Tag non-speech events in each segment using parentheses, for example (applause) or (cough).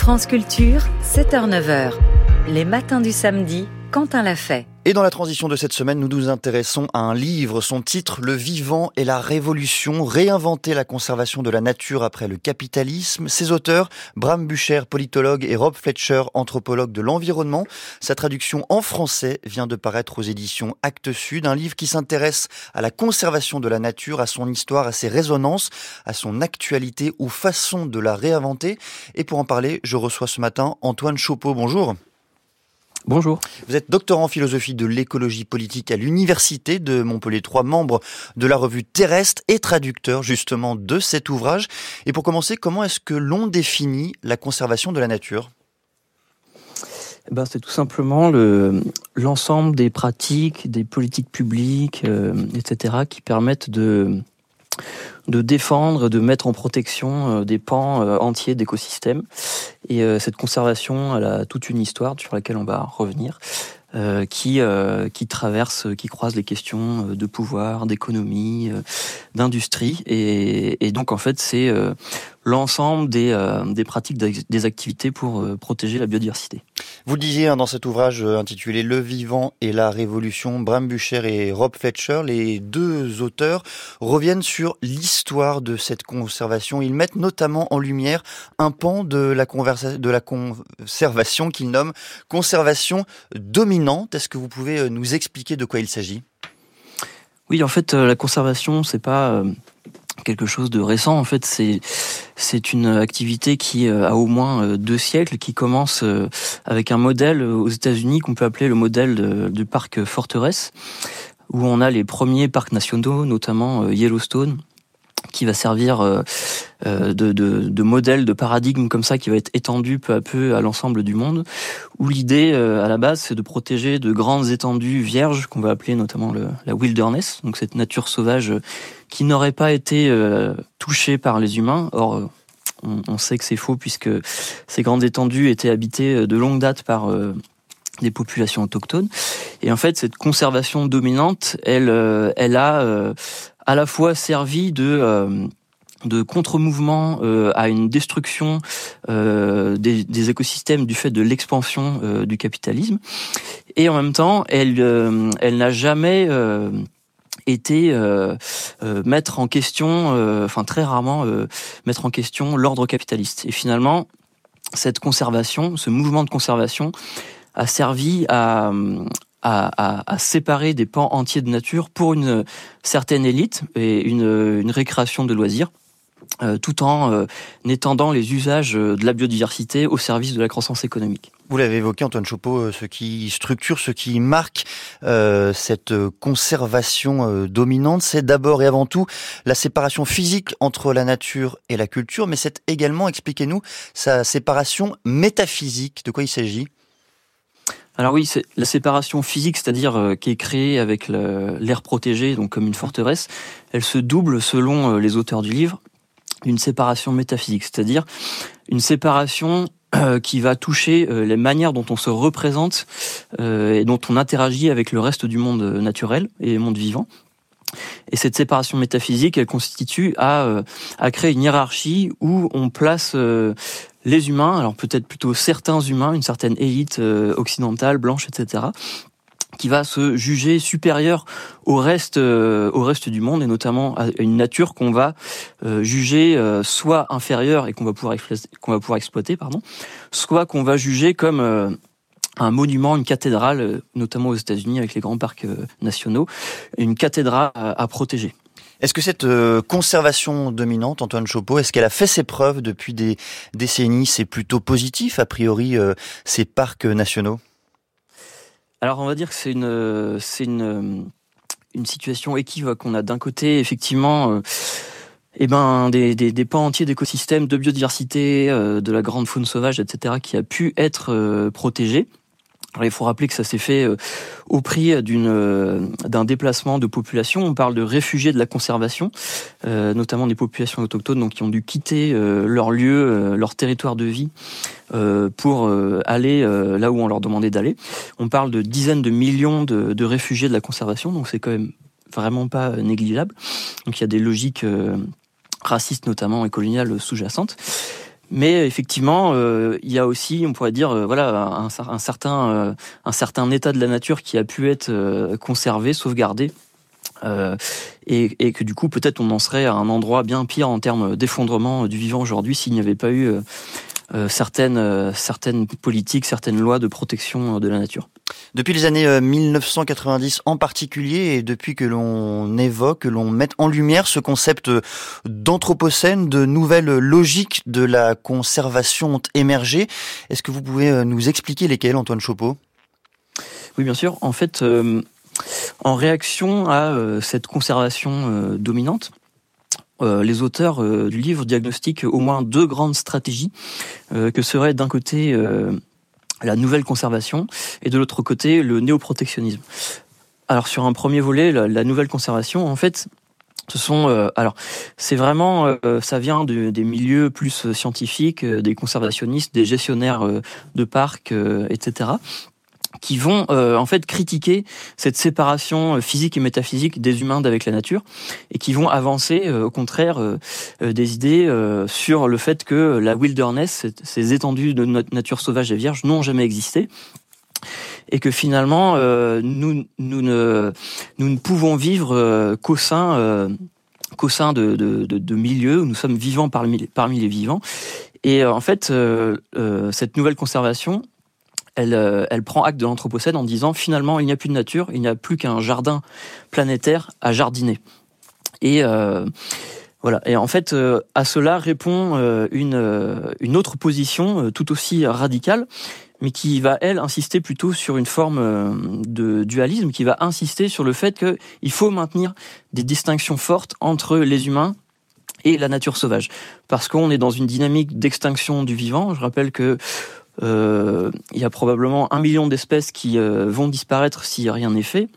France Culture, 7h-9h. Les matins du samedi, Quentin l'a fait. Et dans la transition de cette semaine, nous nous intéressons à un livre. Son titre, Le vivant et la révolution, réinventer la conservation de la nature après le capitalisme. Ses auteurs, Bram Bucher, politologue, et Rob Fletcher, anthropologue de l'environnement. Sa traduction en français vient de paraître aux éditions Actes Sud, un livre qui s'intéresse à la conservation de la nature, à son histoire, à ses résonances, à son actualité ou façon de la réinventer. Et pour en parler, je reçois ce matin Antoine Chopeau. Bonjour. Bonjour. Vous êtes doctorant en philosophie de l'écologie politique à l'Université de Montpellier, trois membres de la revue Terrestre et traducteur justement de cet ouvrage. Et pour commencer, comment est-ce que l'on définit la conservation de la nature? Eh ben, c'est tout simplement l'ensemble des pratiques, des politiques publiques, euh, etc., qui permettent de, de défendre, de mettre en protection euh, des pans euh, entiers d'écosystèmes. Et euh, cette conservation, elle a toute une histoire sur laquelle on va revenir. qui qui traverse, qui croise les questions de pouvoir, d'économie, d'industrie, et, et, donc en fait c'est l'ensemble des, des pratiques, des activités pour protéger la biodiversité. Vous le disiez hein, dans cet ouvrage euh, intitulé Le vivant et la révolution, Bram Bucher et Rob Fletcher, les deux auteurs, reviennent sur l'histoire de cette conservation. Ils mettent notamment en lumière un pan de la, de la conservation qu'ils nomment conservation dominante. Est-ce que vous pouvez nous expliquer de quoi il s'agit? Oui, en fait, la conservation, c'est pas quelque chose de récent. En fait, c'est c'est une activité qui euh, a au moins euh, deux siècles, qui commence euh, avec un modèle aux États-Unis qu'on peut appeler le modèle du parc forteresse, où on a les premiers parcs nationaux, notamment Yellowstone, qui va servir euh, euh, de, modèle, de paradigme comme ça, qui va être étendu peu à peu à l'ensemble du monde, où l'idée euh, à la base c'est de protéger de grandes étendues vierges, qu'on va appeler notamment la wilderness, donc cette nature sauvage qui n'aurait pas été touchée par les humains. Or, on, on sait que c'est faux puisque ces grandes étendues étaient habitées de longue date par des populations autochtones. Et en fait, cette conservation dominante, elle, elle a à la fois servi de euh, de contre-mouvement euh, à une destruction euh, des, écosystèmes du fait de l'expansion du capitalisme. Et en même temps elle elle n'a jamais été mettre en question enfin très rarement mettre en question l'ordre capitaliste. Et finalement cette conservation ce mouvement de conservation a servi à, à, séparer des pans entiers de nature pour une certaine élite et une, une récréation de loisirs. Euh, tout en euh, étendant les usages de la biodiversité au service de la croissance économique. Vous l'avez évoqué, Antoine Chopeau, euh, ce qui structure, ce qui marque euh, cette conservation dominante, c'est d'abord et avant tout la séparation physique entre la nature et la culture, mais c'est également, expliquez-nous, sa séparation métaphysique. De quoi il s'agit? Alors oui, la séparation physique, c'est-à-dire euh, qui est créée avec l'air protégé, donc comme une forteresse, elle se double selon euh, les auteurs du livre d'une séparation métaphysique, c'est-à-dire une séparation euh, qui va toucher les manières dont on se représente et dont on interagit avec le reste du monde naturel et monde vivant. Et cette séparation métaphysique, elle constitue à, à créer une hiérarchie où on place les humains, alors peut-être plutôt certains humains, une certaine élite euh, occidentale, blanche, etc., qui va se juger supérieur au reste, euh, au reste du monde et notamment à une nature qu'on va euh, juger soit inférieure et qu'on va pouvoir qu'on va pouvoir exploiter, pardon, soit qu'on va juger comme un monument, une cathédrale, notamment aux États-Unis avec les grands parcs nationaux, une cathédrale à protéger. Est-ce que cette euh, conservation dominante, Antoine Chopeau, est-ce qu'elle a fait ses preuves depuis des décennies? C'est plutôt positif, a priori, euh, ces parcs nationaux? Alors, on va dire que c'est une, c'est une, une situation équivoque. On a d'un côté, effectivement, euh, eh ben, des, des, des pans entiers d'écosystèmes, de biodiversité, de la grande faune sauvage, etc., qui a pu être protégés il faut rappeler que ça s'est fait euh, au prix d'une euh, d'un déplacement de population. On parle de réfugiés de la conservation, euh, notamment des populations autochtones, donc qui ont dû quitter leur lieu, leur territoire de vie, pour aller là où on leur demandait d'aller. On parle de dizaines de millions de, de réfugiés de la conservation, donc c'est quand même vraiment pas négligeable. Donc il y a des logiques racistes notamment et coloniales sous-jacentes. Mais effectivement, il y a aussi, on pourrait dire, voilà, un, certain, un certain état de la nature qui a pu être conservé, sauvegardé. Euh, et, que du coup peut-être on en serait à un endroit bien pire en termes d'effondrement du vivant aujourd'hui s'il n'y avait pas eu euh, euh certaines, euh, certaines politiques, certaines lois de protection de la nature. Depuis les années 1990 en particulier, et depuis que l'on évoque, que l'on met en lumière ce concept d'anthropocène, de nouvelles logiques de la conservation ont émergé. Est-ce que vous pouvez nous expliquer lesquelles, Antoine Chopeau Oui, bien sûr. En fait, en réaction à euh, cette conservation euh, dominante, euh, les auteurs du livre diagnostiquent au moins deux grandes stratégies, que serait d'un côté la nouvelle conservation et de l'autre côté le néoprotectionnisme. Alors sur un premier volet, la, nouvelle conservation, en fait, ce sont alors c'est vraiment ça vient des milieux plus scientifiques, des conservationnistes, des gestionnaires de parcs, etc qui vont euh, en fait critiquer cette séparation euh, physique et métaphysique des humains d'avec la nature et qui vont avancer euh, au contraire des idées sur le fait que la wilderness, ces étendues de notre nature sauvage et vierge, n'ont jamais existé et que finalement nous, nous, ne, nous ne pouvons vivre qu'au sein, qu'au sein de, de, de, milieux où nous sommes vivants parmi, parmi les vivants. Et en fait, cette nouvelle conservation, euh, elle, prend acte de l'Anthropocène en disant finalement il n'y a plus de nature, il n'y a plus qu'un jardin planétaire à jardiner. Et euh, voilà. Et en fait, euh, à cela répond une, une autre position tout aussi radicale, mais qui va elle insister plutôt sur une forme de dualisme, qui va insister sur le fait qu'il faut maintenir des distinctions fortes entre les humains et la nature sauvage, parce qu'on est dans une dynamique d'extinction du vivant. Je rappelle que euh, il y a probablement un million d'espèces qui euh, vont disparaître si rien n'est fait.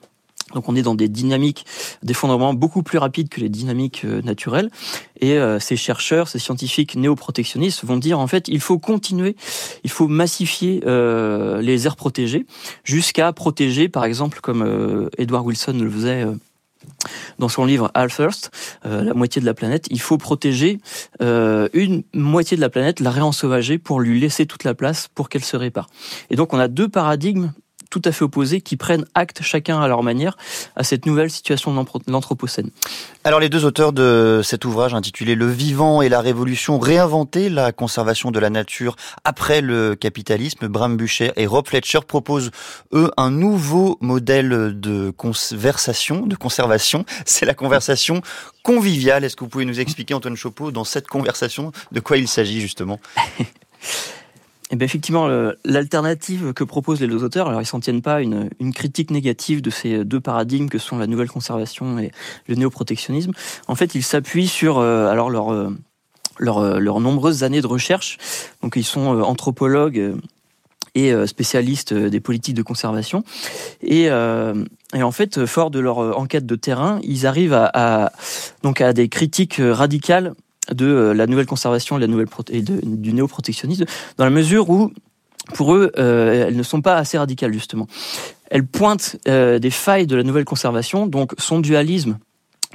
Donc on est dans des dynamiques d'effondrement beaucoup plus rapides que les dynamiques euh, naturelles. Et ces chercheurs, ces scientifiques néoprotectionnistes vont dire en fait il faut continuer, il faut massifier les aires protégées jusqu'à protéger par exemple comme Edward Wilson le faisait dans son livre First, euh, la moitié de la planète, il faut protéger euh, une moitié de la planète, la réensauvager pour lui laisser toute la place pour qu'elle se répare. Et donc on a deux paradigmes tout à fait opposés qui prennent acte chacun à leur manière à cette nouvelle situation de l'Anthropocène. Alors les deux auteurs de cet ouvrage intitulé Le vivant et la révolution, réinventer la conservation de la nature après le capitalisme, Bram Bucher et Rob Fletcher proposent eux un nouveau modèle de conversation, de conservation, (laughs) c'est la conversation conviviale. Est-ce que vous pouvez nous expliquer Antoine Chopeau dans cette conversation de quoi il s'agit justement? (laughs) Eh bien, effectivement, l'alternative que proposent les deux auteurs, alors ils s'en tiennent pas une, une critique négative de ces deux paradigmes que sont la nouvelle conservation et le néoprotectionnisme. En fait, ils s'appuient sur euh, alors euh, euh, leurs nombreuses années de recherche. Donc, ils sont anthropologues et spécialistes des politiques de conservation. Et, en fait, fort de leur enquête de terrain, ils arrivent à donc à des critiques radicales de euh, la nouvelle conservation et, de, du néoprotectionnisme, dans la mesure où, pour eux, euh, elles ne sont pas assez radicales, justement. Elles pointent euh, des failles de la nouvelle conservation, donc son dualisme,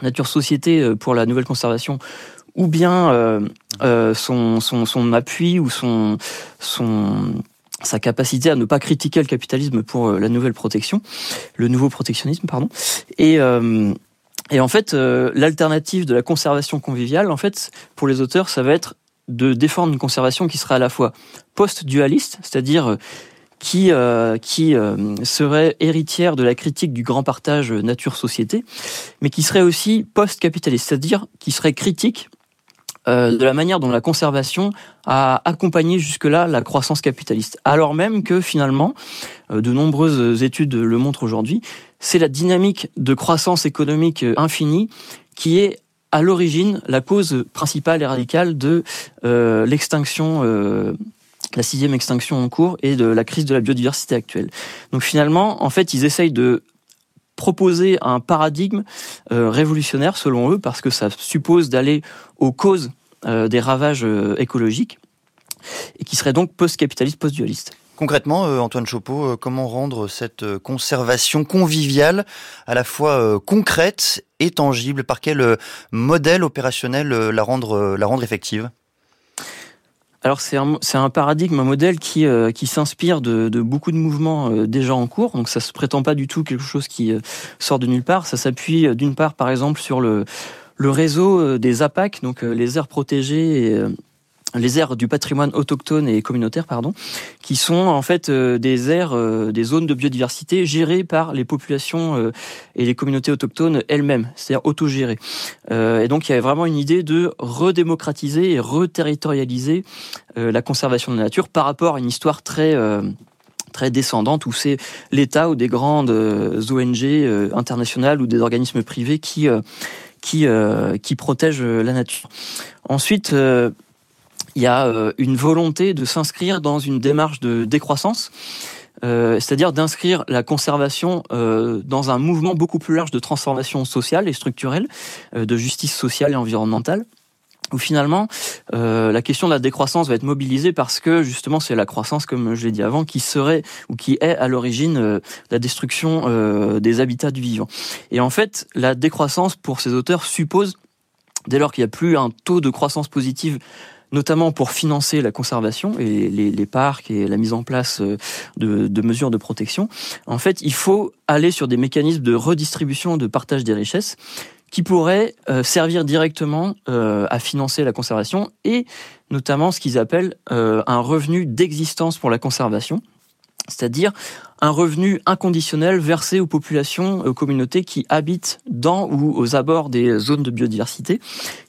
nature-société pour la nouvelle conservation, ou bien son, son, son, appui ou son, son, sa capacité à ne pas critiquer le capitalisme pour la nouvelle protection, le nouveau protectionnisme, pardon. Et, et en fait, euh, l'alternative de la conservation conviviale, en fait, pour les auteurs, ça va être de défendre une conservation qui sera à la fois post-dualiste, c'est-à-dire euh, qui, euh, qui serait héritière de la critique du grand partage nature-société, mais qui serait aussi post-capitaliste, c'est-à-dire qui serait critique de la manière dont la conservation a accompagné jusque-là la croissance capitaliste. Alors même que finalement, de nombreuses études le montrent aujourd'hui, c'est la dynamique de croissance économique infinie qui est à l'origine la cause principale et radicale de euh, l'extinction, euh, la sixième extinction en cours et de la crise de la biodiversité actuelle. Donc finalement, en fait, ils essayent de proposer un paradigme euh, révolutionnaire selon eux parce que ça suppose d'aller aux causes des ravages écologiques et qui serait donc post-capitaliste, post-dualiste. Concrètement, euh, Antoine Chopeau, euh, comment rendre cette euh, conservation conviviale à la fois concrète et tangible? Par quel modèle opérationnel la rendre, effective? Alors c'est un, paradigme, un modèle qui, s'inspire de, beaucoup de mouvements déjà en cours. Donc ça se prétend pas du tout quelque chose qui sort de nulle part. Ça s'appuie d'une part par exemple sur le, le réseau des APAC, donc les aires protégées les aires du patrimoine autochtone et communautaire, pardon, qui sont en fait euh, des aires, euh, des zones de biodiversité gérées par les populations euh, et les communautés autochtones elles-mêmes, c'est-à-dire autogérées. et donc il y avait vraiment une idée de redémocratiser et reterritorialiser la conservation de la nature par rapport à une histoire très très descendante où c'est l'État ou des grandes ONG internationales ou des organismes privés qui qui qui protègent la nature. Ensuite il y a euh, une volonté de s'inscrire dans une démarche de décroissance. Euh, c'est-à-dire d'inscrire la conservation euh, dans un mouvement beaucoup plus large de transformation sociale et structurelle, de justice sociale et environnementale où finalement la question de la décroissance va être mobilisée parce que justement c'est la croissance, comme je l'ai dit avant, qui serait ou qui est à l'origine de la destruction des habitats du vivant. Et en fait, la décroissance pour ces auteurs suppose, dès lors qu'il n'y a plus un taux de croissance positive notamment pour financer la conservation et les, parcs et la mise en place euh, de, mesures de protection. En fait, il faut aller sur des mécanismes de redistribution, de partage des richesses qui pourraient euh, servir directement euh, à financer la conservation et notamment ce qu'ils appellent un revenu d'existence pour la conservation, c'est-à-dire un revenu inconditionnel versé aux populations, aux communautés qui habitent dans ou aux abords des zones de biodiversité,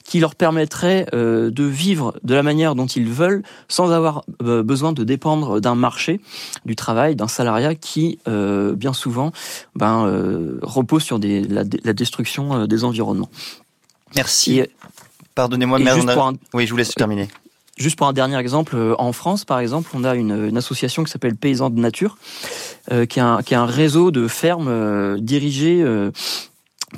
qui leur permettrait euh, de vivre de la manière dont ils veulent, sans avoir euh, besoin de dépendre d'un marché du travail, d'un salariat qui, euh, bien souvent, ben, repose sur des, la, destruction des environnements. Merci. Pardonnez-moi, mais oui, je vous laisse terminer. Juste pour un dernier exemple, en France, par exemple, on a une, association qui s'appelle Paysans de Nature, euh, qui, est un, qui, un, réseau de fermes euh, dirigées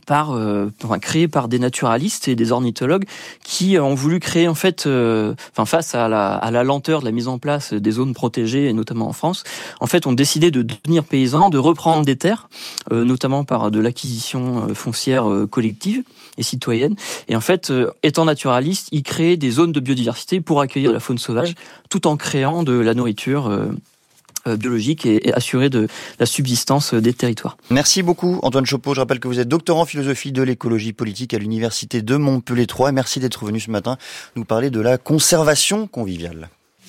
par, euh, enfin, créé par des naturalistes et des ornithologues qui ont voulu créer en fait, euh, enfin face à la, à la lenteur de la mise en place des zones protégées, et notamment en France, en fait, ont décidé de devenir paysans, de reprendre des terres, euh, notamment par de l'acquisition foncière collective et citoyenne. Et en fait, étant naturalistes, ils créent des zones de biodiversité pour accueillir la faune sauvage, tout en créant de la nourriture euh, biologique et, assurer de la subsistance des territoires. Merci beaucoup Antoine Chopeau. Je rappelle que vous êtes doctorant en philosophie de l'écologie politique à l'université de Montpellier 3 et merci d'être venu ce matin nous parler de la conservation conviviale.